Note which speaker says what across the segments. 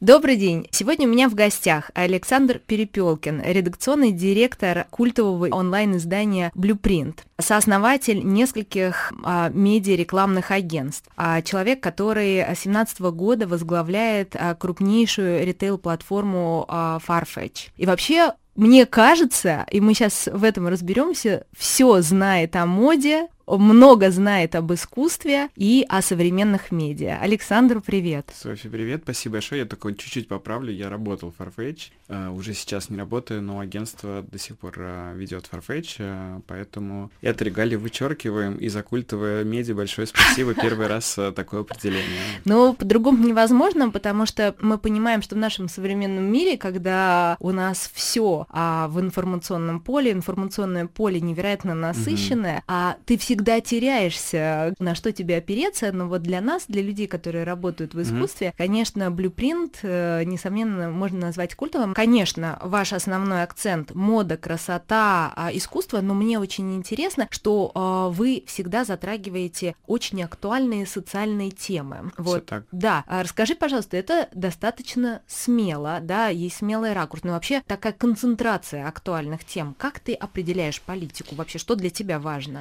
Speaker 1: Добрый день. Сегодня у меня в гостях Александр Перепелкин, редакционный директор культового онлайн-издания Blueprint, сооснователь нескольких а, медиа-рекламных агентств, а, человек, который с 2017 года возглавляет а, крупнейшую ритейл-платформу а, Farfetch. И вообще мне кажется, и мы сейчас в этом разберемся, все знает о моде, много знает об искусстве и о современных медиа. Александр, привет.
Speaker 2: Софи, привет, спасибо большое. Я только чуть-чуть поправлю. Я работал в Farfetch, uh, уже сейчас не работаю, но агентство до сих пор uh, ведет Farfetch, uh, поэтому это регалии вычеркиваем и за культовое медиа большое спасибо. Первый раз такое определение.
Speaker 1: Ну, по-другому невозможно, потому что мы понимаем, что в нашем современном мире, когда у нас все а, в информационном поле, информационное поле невероятно насыщенное, а ты всегда всегда теряешься, на что тебе опереться, но вот для нас, для людей, которые работают в искусстве, mm-hmm. конечно, Blueprint, э, несомненно, можно назвать культовым. Конечно, ваш основной акцент — мода, красота, а, искусство, но мне очень интересно, что а, вы всегда затрагиваете очень актуальные социальные темы.
Speaker 2: Вот, так.
Speaker 1: да. А расскажи, пожалуйста, это достаточно смело, да, есть смелый ракурс, но вообще такая концентрация актуальных тем. Как ты определяешь политику вообще? Что для тебя важно?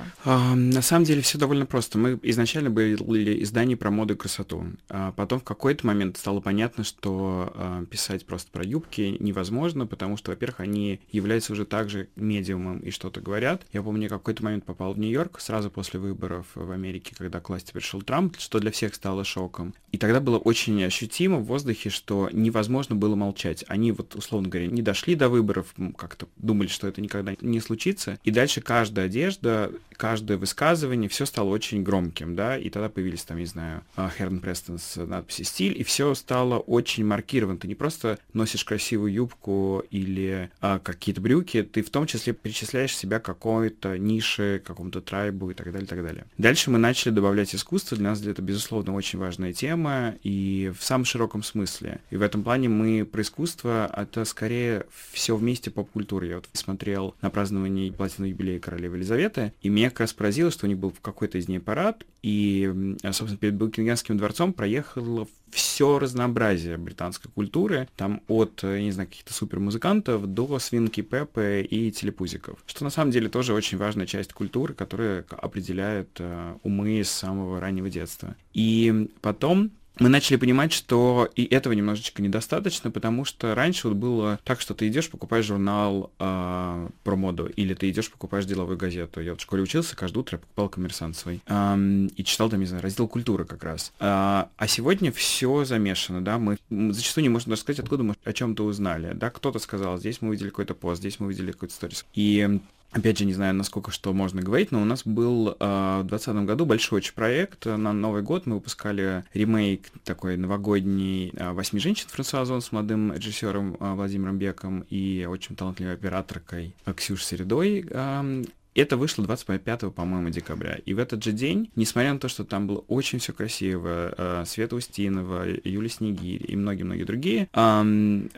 Speaker 2: На самом деле все довольно просто. Мы изначально были издание про моду и красоту. А потом в какой-то момент стало понятно, что э, писать просто про юбки невозможно, потому что, во-первых, они являются уже также медиумом и что-то говорят. Я помню, я какой-то момент попал в Нью-Йорк сразу после выборов в Америке, когда к власти пришел Трамп, что для всех стало шоком. И тогда было очень ощутимо в воздухе, что невозможно было молчать. Они вот, условно говоря, не дошли до выборов, как-то думали, что это никогда не случится. И дальше каждая одежда, каждое высказывание, все стало очень громким, да, и тогда появились там, не знаю, Херн Престон с надписью «Стиль», и все стало очень маркировано. Ты не просто носишь красивую юбку или а, какие-то брюки, ты в том числе причисляешь себя к какой-то нише, какому-то трайбу и так далее, и так далее. Дальше мы начали добавлять искусство, для нас это, безусловно, очень важная тема, и в самом широком смысле. И в этом плане мы про искусство, это скорее все вместе поп-культуры. Я вот смотрел на празднование платинового юбилея королевы Елизаветы, и меня как раз поразило, что у них был какой-то из ней парад, и, собственно, перед Букингемским дворцом проехало все разнообразие британской культуры, там от, я не знаю, каких-то супермузыкантов до свинки Пеппы и телепузиков, что на самом деле тоже очень важная часть культуры, которая определяет э, умы с самого раннего детства. И потом мы начали понимать, что и этого немножечко недостаточно, потому что раньше вот было так, что ты идешь, покупаешь журнал э, про моду, или ты идешь, покупаешь деловую газету. Я вот в школе учился, каждое утро я покупал коммерсант свой. Э, и читал там, не знаю, раздел культуры как раз. Э, а сегодня все замешано, да, мы зачастую не можем даже сказать, откуда мы о чем-то узнали. Да, кто-то сказал, здесь мы увидели какой-то пост, здесь мы увидели какой-то сторис. И Опять же, не знаю, насколько что можно говорить, но у нас был э, в 2020 году большой очень проект. На Новый год мы выпускали ремейк такой новогодний э, «Восьми женщин» Франсуа с молодым режиссером э, Владимиром Беком и очень талантливой операторкой Ксюшей Середой. Э, это вышло 25, по-моему, декабря. И в этот же день, несмотря на то, что там было очень все красиво, э, Света Устинова, Юлия Снегирь и многие-многие другие,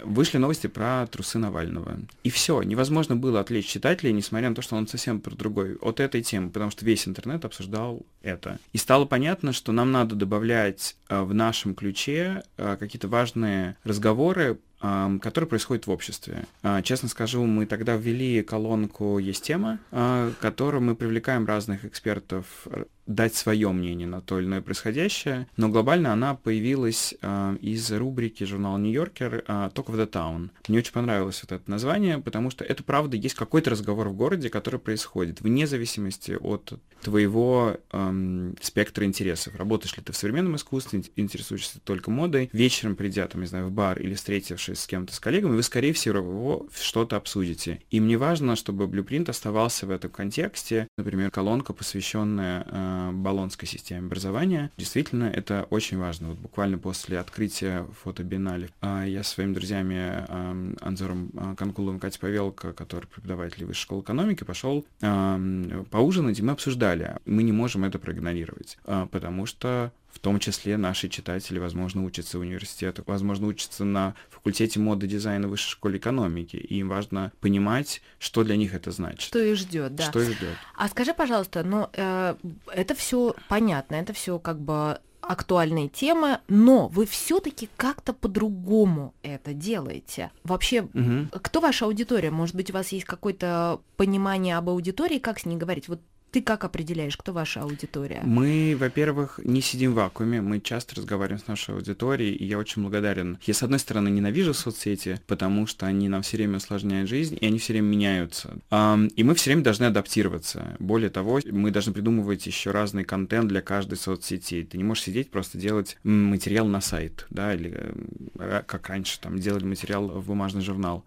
Speaker 2: вышли новости про трусы Навального. И все, невозможно было отвлечь читателей, несмотря на то, что он совсем про другой, от этой темы, потому что весь интернет обсуждал это. И стало понятно, что нам надо добавлять э, в нашем ключе э, какие-то важные разговоры который происходит в обществе. А, честно скажу, мы тогда ввели колонку «Есть тема», а, которую мы привлекаем разных экспертов дать свое мнение на то или иное происходящее, но глобально она появилась э, из рубрики журнала «Нью-Йоркер» э, «Talk of the Town». Мне очень понравилось вот это название, потому что это, правда, есть какой-то разговор в городе, который происходит, вне зависимости от твоего эм, спектра интересов. Работаешь ли ты в современном искусстве, интересуешься только модой, вечером придя, там, не знаю, в бар или встретившись с кем-то, с коллегами, вы, скорее всего, что-то обсудите. И мне важно, чтобы Blueprint оставался в этом контексте. Например, колонка, посвященная э, Болонской системе образования. Действительно, это очень важно. Вот буквально после открытия фотобиеннале а, я со своими друзьями Анзором а, Конкуловым, Катей Павелко, который преподаватель высшей школы экономики, пошел поужинать, и мы обсуждали. Мы не можем это проигнорировать, а, потому что в том числе наши читатели, возможно, учатся в университетах, возможно, учатся на факультете моды дизайна высшей школы экономики, и им важно понимать, что для них это значит.
Speaker 1: Что их ждет, да.
Speaker 2: Что их ждет.
Speaker 1: А скажи, пожалуйста, ну, э, это все понятно, это все как бы актуальные темы, но вы все-таки как-то по-другому это делаете. Вообще, угу. кто ваша аудитория? Может быть, у вас есть какое-то понимание об аудитории, как с ней говорить? Вот ты как определяешь, кто ваша аудитория?
Speaker 2: Мы, во-первых, не сидим в вакууме, мы часто разговариваем с нашей аудиторией, и я очень благодарен. Я, с одной стороны, ненавижу соцсети, потому что они нам все время усложняют жизнь, и они все время меняются. И мы все время должны адаптироваться. Более того, мы должны придумывать еще разный контент для каждой соцсети. Ты не можешь сидеть, просто делать материал на сайт, да, или э, как раньше, там, делали материал в бумажный журнал.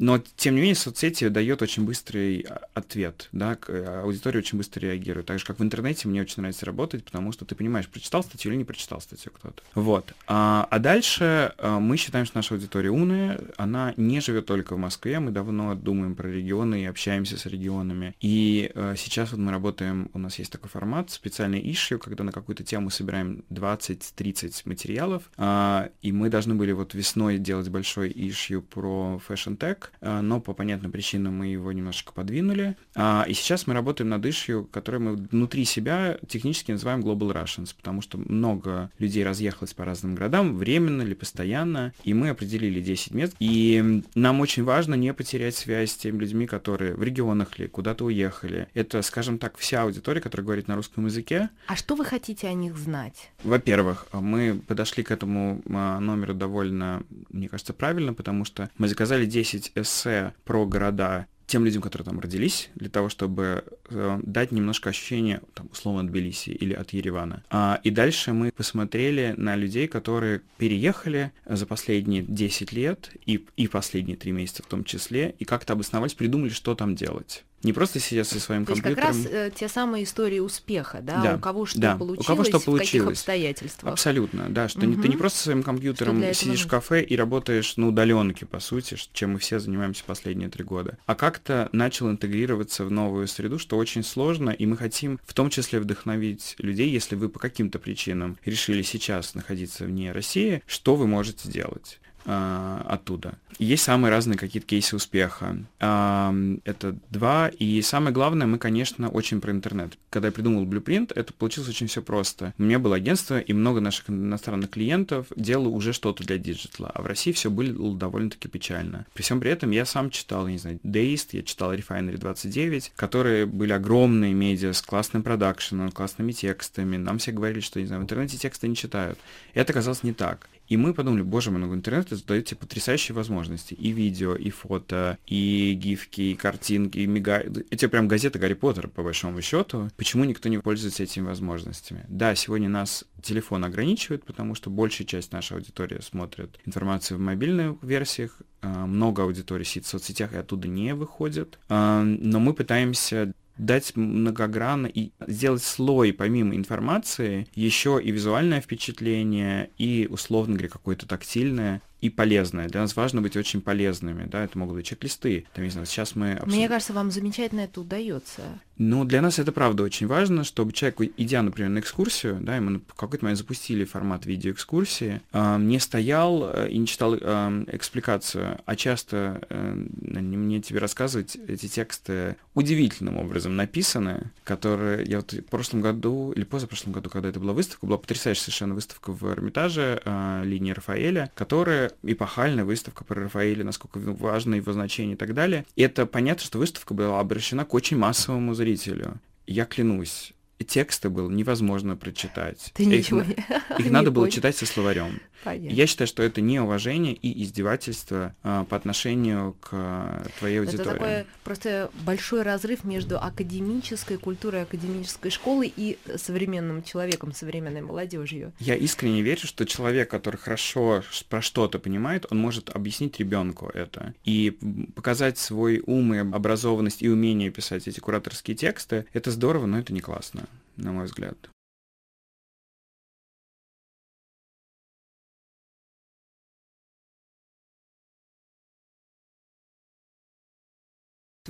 Speaker 2: Но, тем не менее, соцсети дает очень быстрый а, ответ, да, э, аудитория очень быстро реагирует. Так же, как в интернете, мне очень нравится работать, потому что ты понимаешь, прочитал статью или не прочитал статью кто-то. Вот. А, а дальше а, мы считаем, что наша аудитория умная, она не живет только в Москве, мы давно думаем про регионы и общаемся с регионами. И а, сейчас вот мы работаем, у нас есть такой формат, специальный issue, когда на какую-то тему собираем 20-30 материалов, а, и мы должны были вот весной делать большой issue про а, но по понятным причинам мы его немножко подвинули. А, и сейчас мы работаем над ишью, который мы внутри себя технически называем Global Russians, потому что много людей разъехалось по разным городам, временно или постоянно, и мы определили 10 мест. И нам очень важно не потерять связь с теми людьми, которые в регионах ли, куда-то уехали. Это, скажем так, вся аудитория, которая говорит на русском языке.
Speaker 1: А что вы хотите о них знать?
Speaker 2: Во-первых, мы подошли к этому а, номеру довольно, мне кажется, правильно, потому что мы заказали 10 эссе про города тем людям, которые там родились, для того, чтобы э, дать немножко ощущение, там, условно, от Тбилиси или от Еревана. А, и дальше мы посмотрели на людей, которые переехали за последние 10 лет и, и последние 3 месяца в том числе, и как-то обосновались, придумали, что там делать. Не просто сидят со своим
Speaker 1: То
Speaker 2: компьютером.
Speaker 1: Есть как раз э, те самые истории успеха, да?
Speaker 2: да
Speaker 1: у кого что
Speaker 2: да.
Speaker 1: получилось,
Speaker 2: у кого что получилось. в
Speaker 1: каких обстоятельствах.
Speaker 2: Абсолютно, да, что угу. не, ты не просто со своим компьютером сидишь в кафе и работаешь на удаленке, по сути, чем мы все занимаемся последние три года, а как-то начал интегрироваться в новую среду, что очень сложно, и мы хотим в том числе вдохновить людей, если вы по каким-то причинам решили сейчас находиться вне России, что вы можете сделать э, оттуда. Есть самые разные какие-то кейсы успеха. Э, это два. И самое главное, мы, конечно, очень про интернет. Когда я придумал Blueprint, это получилось очень все просто. У меня было агентство, и много наших иностранных клиентов делало уже что-то для диджитала. А в России все было довольно-таки печально. При всем при этом я сам читал, я не знаю, Deist, я читал Refinery 29, которые были огромные медиа с классным продакшеном, классными текстами. Нам все говорили, что, не знаю, в интернете тексты не читают. Это оказалось не так. И мы подумали, боже мой, ну интернет дает тебе потрясающие возможности. И видео, и фото, и гифки, и картинки, и мега... Это прям газета Гарри Поттера, по большому счету. Почему никто не пользуется этими возможностями? Да, сегодня нас телефон ограничивает, потому что большая часть нашей аудитории смотрит информацию в мобильных версиях, а, много аудитории сидит в соцсетях и оттуда не выходит. А, но мы пытаемся дать многогранно и сделать слой помимо информации еще и визуальное впечатление, и, условно говоря, какое-то тактильное, и полезное. Для нас важно быть очень полезными, да, это могут быть чек-листы. Там, не знаю, сейчас мы...
Speaker 1: Абсолютно... Мне кажется, вам замечательно это удается.
Speaker 2: Ну, для нас это правда очень важно, чтобы человек, идя, например, на экскурсию, да, и мы в какой-то момент запустили формат видеоэкскурсии, э, не стоял э, и не читал э, экспликацию, а часто э, мне тебе рассказывать эти тексты удивительным образом написаны, которые я вот в прошлом году или позапрошлом году, когда это была выставка, была потрясающая совершенно выставка в Эрмитаже э, линии Рафаэля, которая эпохальная выставка про Рафаэля, насколько важно его значение и так далее. И это понятно, что выставка была обращена к очень массовому зрителю. Я клянусь, тексты было невозможно прочитать.
Speaker 1: Ты ничего их,
Speaker 2: их надо было читать со словарем. Понятно. Я считаю, что это неуважение и издевательство а, по отношению к а, твоей аудитории.
Speaker 1: Это такой просто большой разрыв между академической культурой, академической школой и современным человеком, современной молодежью.
Speaker 2: Я искренне верю, что человек, который хорошо про что-то понимает, он может объяснить ребенку это и показать свой ум и образованность и умение писать эти кураторские тексты. Это здорово, но это не классно на мой взгляд.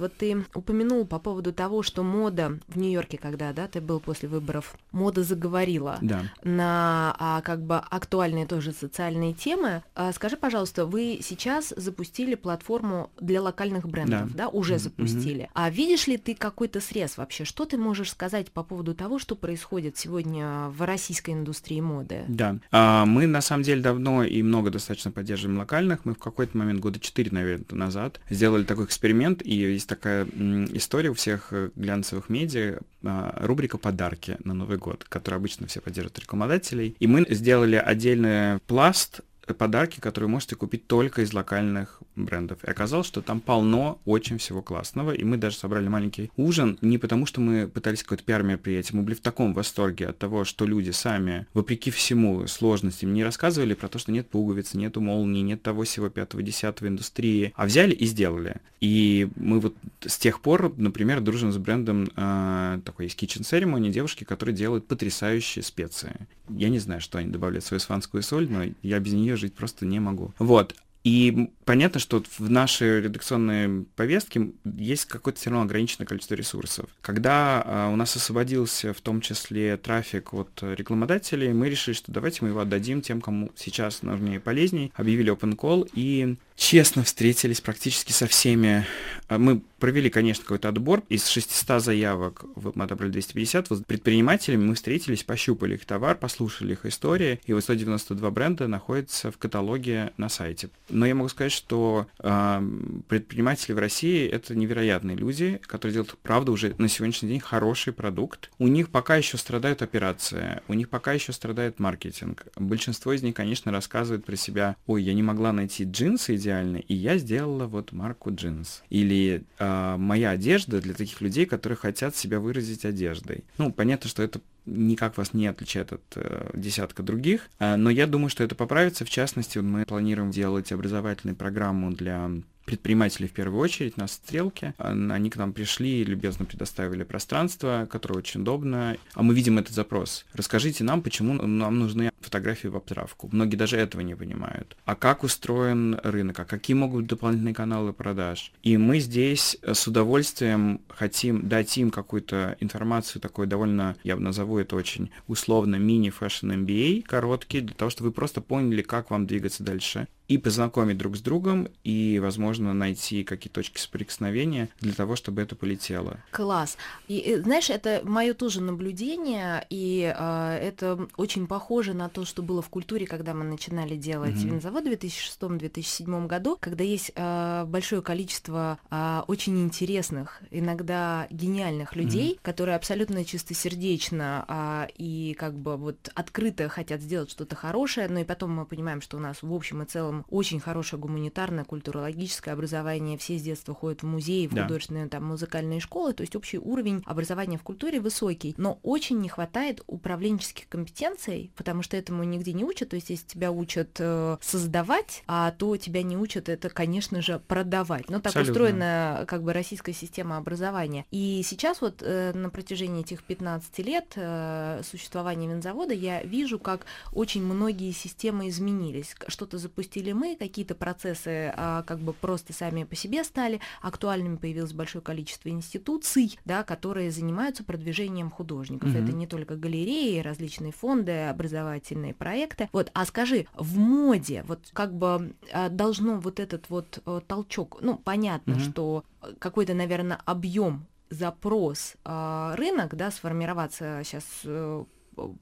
Speaker 1: Вот ты упомянул по поводу того, что мода в Нью-Йорке, когда да, ты был после выборов, мода заговорила
Speaker 2: да.
Speaker 1: на а, как бы актуальные тоже социальные темы. А, скажи, пожалуйста, вы сейчас запустили платформу для локальных брендов, да, да уже mm-hmm. запустили. А видишь ли ты какой-то срез вообще? Что ты можешь сказать по поводу того, что происходит сегодня в российской индустрии моды?
Speaker 2: Да, а, мы на самом деле давно и много достаточно поддерживаем локальных. Мы в какой-то момент года четыре, наверное, назад сделали такой эксперимент и есть такая история у всех э, глянцевых медиа, а, рубрика «Подарки» на Новый год, которую обычно все поддерживают рекламодателей. И мы сделали отдельный пласт подарки, которые можете купить только из локальных брендов. И оказалось, что там полно очень всего классного, и мы даже собрали маленький ужин, не потому что мы пытались какое-то пиар-мероприятие, мы были в таком восторге от того, что люди сами, вопреки всему сложностям, не рассказывали про то, что нет пуговиц, нету молнии, нет того всего пятого, десятого индустрии, а взяли и сделали. И мы вот с тех пор, например, дружим с брендом, э, такой есть Kitchen Ceremony, девушки, которые делают потрясающие специи. Я не знаю, что они добавляют свою испанскую соль, но я без нее жить просто не могу. Вот. И понятно, что в нашей редакционной повестке есть какое-то все равно ограниченное количество ресурсов. Когда а, у нас освободился в том числе трафик от рекламодателей, мы решили, что давайте мы его отдадим тем, кому сейчас нужнее и полезней. Объявили open call и честно встретились практически со всеми. А, мы провели, конечно, какой-то отбор. Из 600 заявок мы отобрали 250. Вот предпринимателями мы встретились, пощупали их товар, послушали их истории. И вот 192 бренда находятся в каталоге на сайте. Но я могу сказать, что э, предприниматели в России — это невероятные люди, которые делают, правда, уже на сегодняшний день хороший продукт. У них пока еще страдают операции, у них пока еще страдает маркетинг. Большинство из них, конечно, рассказывают про себя, ой, я не могла найти джинсы идеальный, и я сделала вот марку джинс. Или э, моя одежда для таких людей, которые хотят себя выразить одеждой. Ну, понятно, что это никак вас не отличает от э, десятка других, э, но я думаю, что это поправится. В частности, мы планируем делать образовательную программу для предприниматели в первую очередь на Стрелке. Они к нам пришли и любезно предоставили пространство, которое очень удобно. А мы видим этот запрос. Расскажите нам, почему нам нужны фотографии в обтравку. Многие даже этого не понимают. А как устроен рынок? А какие могут быть дополнительные каналы продаж? И мы здесь с удовольствием хотим дать им какую-то информацию, такой довольно, я бы назову это очень условно, мини- fashion MBA, короткий, для того, чтобы вы просто поняли, как вам двигаться дальше и познакомить друг с другом, и, возможно, найти какие точки соприкосновения для того, чтобы это полетело.
Speaker 1: Класс. И, знаешь, это мое тоже наблюдение, и э, это очень похоже на то, что было в культуре, когда мы начинали делать mm-hmm. винзавод в 2006-2007 году, когда есть э, большое количество э, очень интересных, иногда гениальных людей, mm-hmm. которые абсолютно чистосердечно э, и как бы вот открыто хотят сделать что-то хорошее, но и потом мы понимаем, что у нас в общем и целом очень хорошее гуманитарное, культурологическое образование, все с детства ходят в музеи, в да. художественные там музыкальные школы, то есть общий уровень образования в культуре высокий, но очень не хватает управленческих компетенций, потому что этому нигде не учат, то есть если тебя учат э, создавать, а то тебя не учат это, конечно же, продавать. Но так Абсолютно. устроена как бы российская система образования. И сейчас вот э, на протяжении этих 15 лет э, существования винзавода я вижу, как очень многие системы изменились. Что-то запустили запустили мы, какие-то процессы а, как бы просто сами по себе стали актуальными, появилось большое количество институций, да, которые занимаются продвижением художников. Mm-hmm. Это не только галереи, различные фонды, образовательные проекты. Вот, а скажи, в моде вот как бы а, должно вот этот вот а, толчок, ну, понятно, mm-hmm. что какой-то, наверное, объем запрос э, рынок, да, сформироваться сейчас э,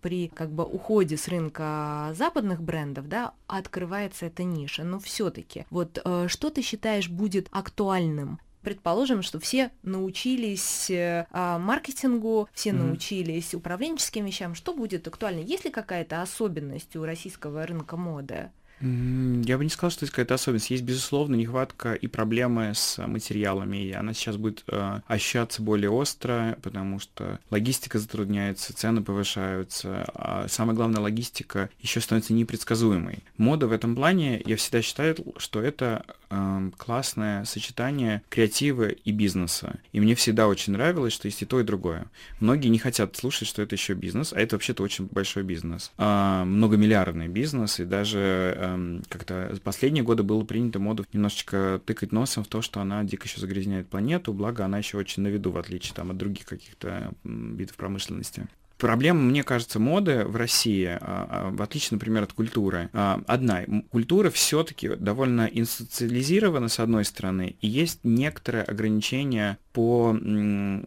Speaker 1: при как бы уходе с рынка западных брендов, да, открывается эта ниша. Но все-таки, вот э, что ты считаешь будет актуальным предположим, что все научились э, маркетингу, все mm-hmm. научились управленческим вещам, что будет актуально? Есть ли какая-то особенность у российского рынка моды?
Speaker 2: Я бы не сказал, что есть какая-то особенность. Есть, безусловно, нехватка и проблемы с материалами, и она сейчас будет э, ощущаться более остро, потому что логистика затрудняется, цены повышаются, а самое главное, логистика еще становится непредсказуемой. Мода в этом плане, я всегда считаю, что это э, классное сочетание креатива и бизнеса. И мне всегда очень нравилось, что есть и то, и другое. Многие не хотят слушать, что это еще бизнес, а это вообще-то очень большой бизнес. Э, многомиллиардный бизнес, и даже э, как-то последние годы было принято моду немножечко тыкать носом в то, что она дико еще загрязняет планету, благо она еще очень на виду, в отличие там, от других каких-то видов промышленности. Проблема, мне кажется, моды в России, а, а, в отличие, например, от культуры, а, одна. Культура все-таки довольно институциализирована, с одной стороны, и есть некоторые ограничения по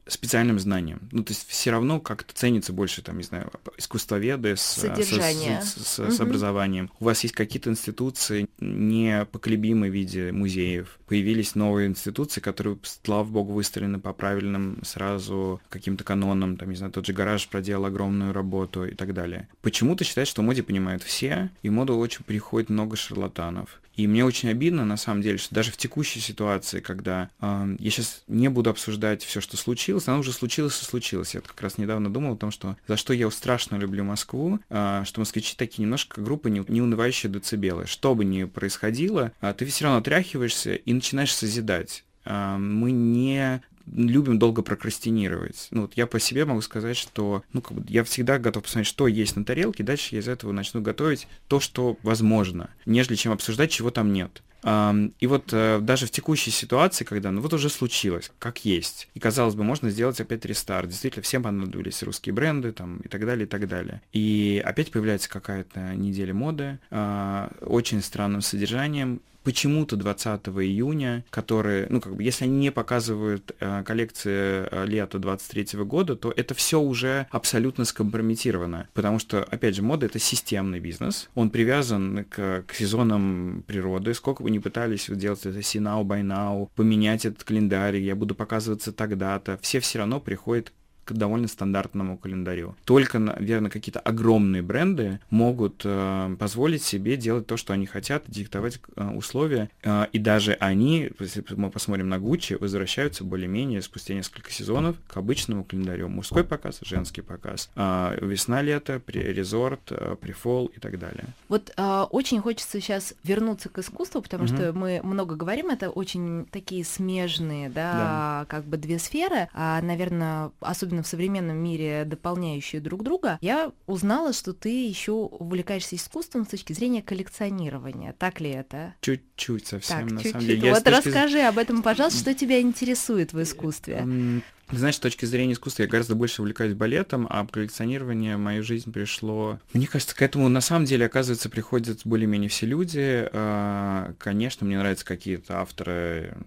Speaker 2: специальным знаниям. Ну, то есть все равно как-то ценится больше, там, не знаю, искусствоведы с, с, с, с, угу. с образованием. У вас есть какие-то институции непоколебимые в виде музеев. Появились новые институции, которые, слава богу, выстроены по правильным сразу каким-то канонам. Там, не знаю, тот же гараж проделал огромную работу и так далее. Почему-то считают, что моде понимают все, и моду очень приходит много шарлатанов. И мне очень обидно, на самом деле, что даже в текущей ситуации, когда э, я сейчас не буду обсуждать все, что случилось, оно уже случилось и случилось. Я как раз недавно думал о том, что за что я страшно люблю Москву, э, что москвичи такие немножко группы не, не унывающие децибелы. Что бы ни происходило, э, ты все равно отряхиваешься и начинаешь созидать мы не любим долго прокрастинировать. Ну, вот я по себе могу сказать, что ну, как бы я всегда готов посмотреть, что есть на тарелке, дальше я из этого начну готовить то, что возможно, нежели чем обсуждать, чего там нет. И вот э, даже в текущей ситуации, когда, ну вот уже случилось, как есть, и казалось бы, можно сделать опять рестарт, действительно, всем понадобились русские бренды там и так далее, и так далее. И опять появляется какая-то неделя моды, а, очень странным содержанием, почему-то 20 июня, которые, ну, как бы, если они не показывают э, коллекции э, лета 23 года, то это все уже абсолютно скомпрометировано, потому что, опять же, мода — это системный бизнес, он привязан к, к сезонам природы, сколько бы ни пытались делать это see now, by now, поменять этот календарь, я буду показываться тогда-то, все все равно приходят довольно стандартному календарю. Только, наверное, какие-то огромные бренды могут э, позволить себе делать то, что они хотят, диктовать э, условия. Э, и даже они, если мы посмотрим на Гуччи, возвращаются более-менее спустя несколько сезонов к обычному календарю. Мужской показ, женский показ, э, весна-лето, резорт, э, прифол и так далее.
Speaker 1: Вот э, очень хочется сейчас вернуться к искусству, потому угу. что мы много говорим, это очень такие смежные, да, да. как бы две сферы. А, наверное, особенно в современном мире дополняющие друг друга, я узнала, что ты еще увлекаешься искусством с точки зрения коллекционирования. Так ли это?
Speaker 2: Чуть-чуть совсем, так, на
Speaker 1: чуть-чуть.
Speaker 2: самом деле.
Speaker 1: Вот расскажи об этом, пожалуйста, что тебя интересует в искусстве.
Speaker 2: Знаешь, с точки зрения искусства я гораздо больше увлекаюсь балетом, а коллекционирование в мою жизнь пришло... Мне кажется, к этому на самом деле, оказывается, приходят более-менее все люди. А, конечно, мне нравятся какие-то авторы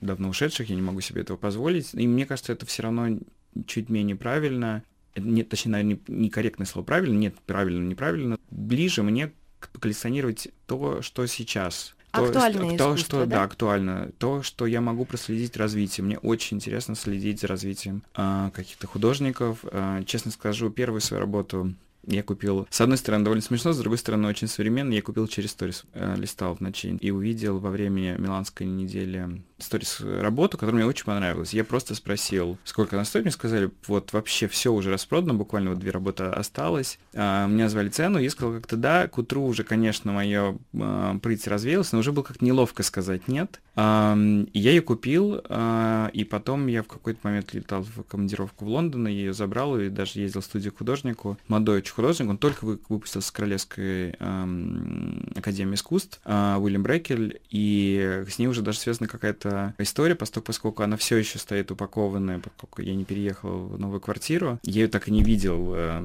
Speaker 2: давно ушедших, я не могу себе этого позволить. И мне кажется, это все равно чуть менее правильно, нет, точнее, наверное, некорректное слово правильно, нет, правильно, неправильно, ближе мне коллекционировать то, что сейчас.
Speaker 1: Актуальное
Speaker 2: то, что, да? да, актуально. То, что я могу проследить развитие. Мне очень интересно следить за развитием э, каких-то художников. Э, честно скажу, первую свою работу я купил, с одной стороны, довольно смешно, с другой стороны, очень современно. Я купил через сторис, э, листал в ночи и увидел во время Миланской недели сторис работу, которая мне очень понравилась. Я просто спросил, сколько она стоит. Мне сказали, вот вообще все уже распродано, буквально вот две работы осталось. А, мне назвали цену, я сказал как-то да. К утру уже, конечно, мое а, прыть развеялось, но уже было как-то неловко сказать нет. А, я ее купил, а, и потом я в какой-то момент летал в командировку в Лондон, и ее забрал, и даже ездил в студию художнику. Молодой очень художник, он только выпустился с Королевской эм, Академии искусств, э, Уильям Брекель, и с ней уже даже связана какая-то история, поскольку, она все еще стоит упакованная, поскольку я не переехал в новую квартиру. Я ее так и не видел э,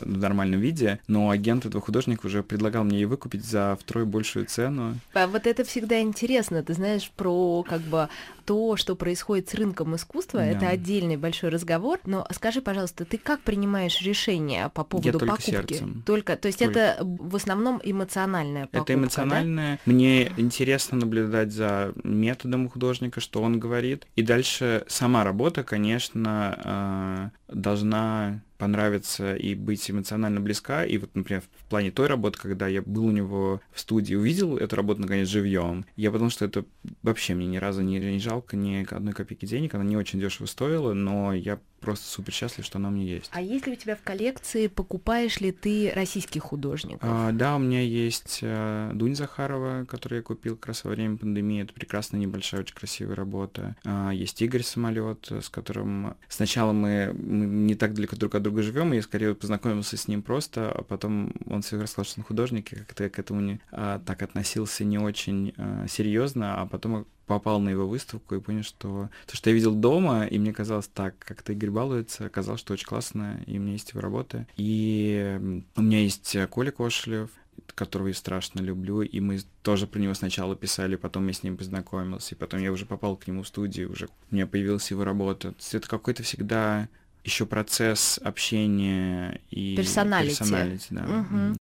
Speaker 2: в нормальном виде, но агент этого художника уже предлагал мне ее выкупить за втрое большую цену.
Speaker 1: А вот это всегда интересно, ты знаешь, про как бы то, что происходит с рынком искусства, да. это отдельный большой разговор. Но скажи, пожалуйста, ты как принимаешь решение по поводу Я
Speaker 2: только
Speaker 1: покупки?
Speaker 2: Сердцем.
Speaker 1: Только, то есть только. это в основном эмоциональная покупка.
Speaker 2: Это эмоциональная. Да? Мне интересно наблюдать за методом художника, что он говорит. И дальше сама работа, конечно, э, должна понравиться и быть эмоционально близка. И вот, например, в плане той работы, когда я был у него в студии, увидел эту работу, наконец, живьем, я подумал, что это вообще мне ни разу не, не жалко ни одной копейки денег, она не очень дешево стоила, но я просто супер счастлив, что она у меня есть.
Speaker 1: А есть ли у тебя в коллекции, покупаешь ли ты российских художников?
Speaker 2: А, да, у меня есть а, Дунь Захарова, которую я купил как раз во время пандемии. Это прекрасная, небольшая, очень красивая работа. А, есть Игорь Самолет, с которым сначала мы, мы не так далеко друг от друга живем, и я скорее познакомился с ним просто, а потом он все рассказал, что он художник, и как-то я к этому не а, так относился не очень а, серьезно, а потом попал на его выставку и понял, что то, что я видел дома, и мне казалось так, как-то Игорь балуется, оказалось, что очень классно, и у меня есть его работа. И у меня есть Коля Кошелев, которого я страшно люблю, и мы тоже про него сначала писали, потом я с ним познакомился, и потом я уже попал к нему в студию, уже у меня появилась его работа. Это какой-то всегда еще процесс общения и
Speaker 1: персоналити. персоналити
Speaker 2: да. Угу.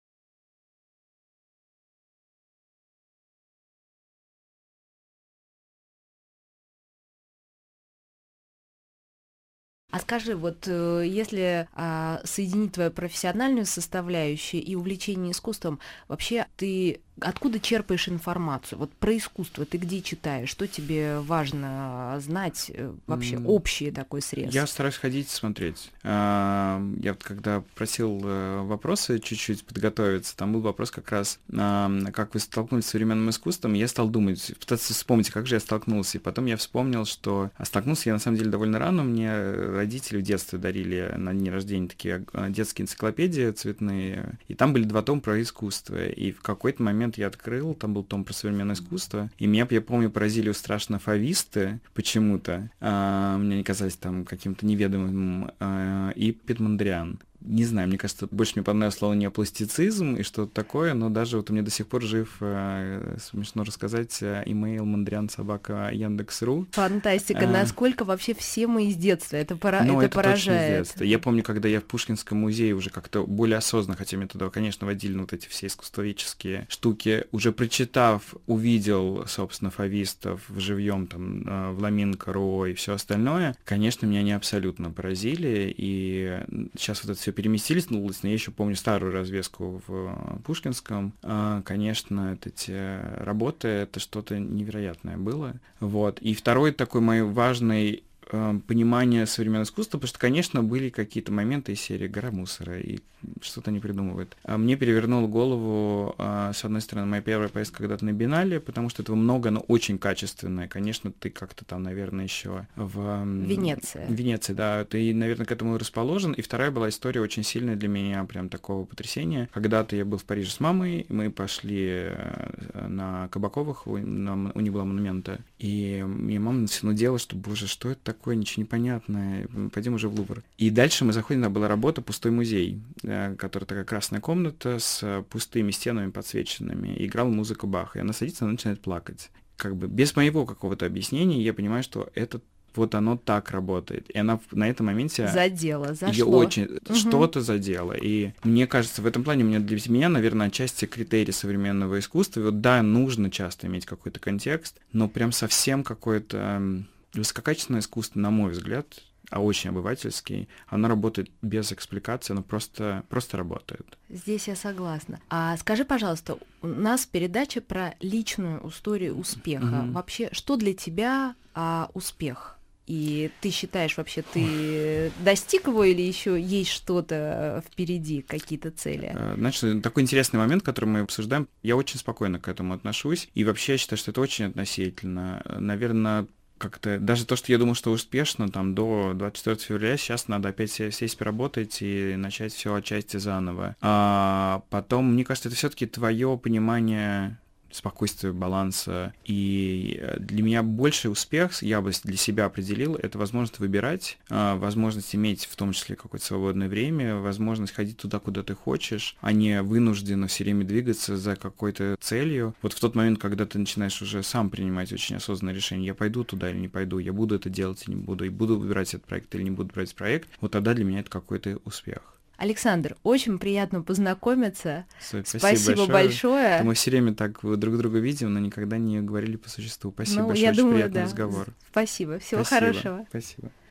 Speaker 1: А скажи, вот э, если а, соединить твою профессиональную составляющую и увлечение искусством, вообще ты откуда черпаешь информацию? Вот про искусство ты где читаешь? Что тебе важно знать? Э, вообще общий такой срез?
Speaker 2: Я стараюсь ходить смотреть. А, я вот когда просил э, вопросы чуть-чуть подготовиться, там был вопрос как раз, как вы столкнулись с современным искусством, я стал думать, пытаться вспомнить, как же я столкнулся. И потом я вспомнил, что а столкнулся я на самом деле довольно рано. Мне родители в детстве дарили на день рождения такие а, детские энциклопедии цветные. И там были два тома про искусство. И в какой-то момент я открыл, там был том про современное искусство, и меня, я помню, поразили страшно фависты почему-то. А, мне они казались там каким-то неведомым, а, и Питмандриан не знаю, мне кажется, больше мне понравилось слово неопластицизм и что-то такое, но даже вот у меня до сих пор жив, э, смешно рассказать, э, имейл мандриан собака Яндекс.ру.
Speaker 1: Фантастика, а, насколько вообще все мы из детства, это, пора, ну, это, это поражает. Точно из детства.
Speaker 2: Я помню, когда я в Пушкинском музее уже как-то более осознанно, хотя мне туда, конечно, водили вот эти все искусствоведческие штуки, уже прочитав, увидел, собственно, фавистов в живьем, там, э, Вламинко, Ро и все остальное, конечно, меня не абсолютно поразили, и сейчас вот это все переместились на улицу, но я еще помню старую развеску в э, Пушкинском. А, конечно, эти работы, это что-то невероятное было. Вот. И второй такой мой важный э, понимание современного искусства, потому что, конечно, были какие-то моменты из серии «Гора мусора», и что-то не придумывают. А мне перевернул голову, а, с одной стороны, моя первая поездка когда-то на Бинале, потому что этого много, но очень качественное. Конечно, ты как-то там, наверное, еще в...
Speaker 1: Венеция.
Speaker 2: Венеция, да. Ты, наверное, к этому расположен. И вторая была история очень сильная для меня, прям такого потрясения. Когда-то я был в Париже с мамой, мы пошли э, на Кабаковых, у, на, у них была монумента, и мне мама дело, что, боже, что это такое, ничего непонятное, пойдем уже в Лувр. И дальше мы заходим, там была работа «Пустой музей», Э, которая такая красная комната с э, пустыми стенами подсвеченными, и играл музыку Баха, и она садится, она начинает плакать. Как бы без моего какого-то объяснения я понимаю, что это вот оно так работает. И она на этом моменте...
Speaker 1: Задела, зашло.
Speaker 2: Ее очень... Угу. Что-то задело. И мне кажется, в этом плане мне, для меня, наверное, отчасти критерий современного искусства. вот да, нужно часто иметь какой-то контекст, но прям совсем какое-то высококачественное искусство, на мой взгляд, а очень обывательский, оно работает без экспликации, оно просто, просто работает.
Speaker 1: Здесь я согласна. А скажи, пожалуйста, у нас передача про личную историю успеха. Угу. Вообще, что для тебя а, успех? И ты считаешь вообще, ты достиг его или еще есть что-то впереди, какие-то цели?
Speaker 2: Э, значит, такой интересный момент, который мы обсуждаем. Я очень спокойно к этому отношусь. И вообще я считаю, что это очень относительно. Наверное, как-то даже то, что я думал, что успешно, там до 24 февраля, сейчас надо опять сесть поработать и начать все отчасти заново. А потом, мне кажется, это все-таки твое понимание спокойствия, баланса. И э, для меня больший успех, я бы для себя определил, это возможность выбирать, а, возможность иметь в том числе какое-то свободное время, возможность ходить туда, куда ты хочешь, а не вынужденно все время двигаться за какой-то целью. Вот в тот момент, когда ты начинаешь уже сам принимать очень осознанное решение, я пойду туда или не пойду, я буду это делать или не буду, и буду выбирать этот проект или не буду брать проект, вот тогда для меня это какой-то успех.
Speaker 1: Александр, очень приятно познакомиться. Спасибо, Спасибо большое. большое.
Speaker 2: Мы все время так друг друга видим, но никогда не говорили по существу. Спасибо ну, большое, я очень думаю, приятный да. разговор.
Speaker 1: Спасибо, всего Спасибо. хорошего.
Speaker 2: Спасибо.